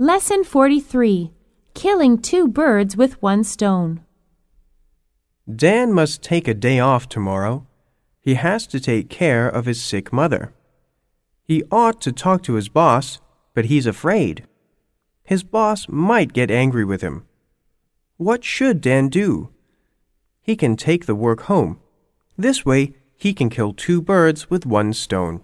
Lesson 43 Killing Two Birds with One Stone. Dan must take a day off tomorrow. He has to take care of his sick mother. He ought to talk to his boss, but he's afraid. His boss might get angry with him. What should Dan do? He can take the work home. This way, he can kill two birds with one stone.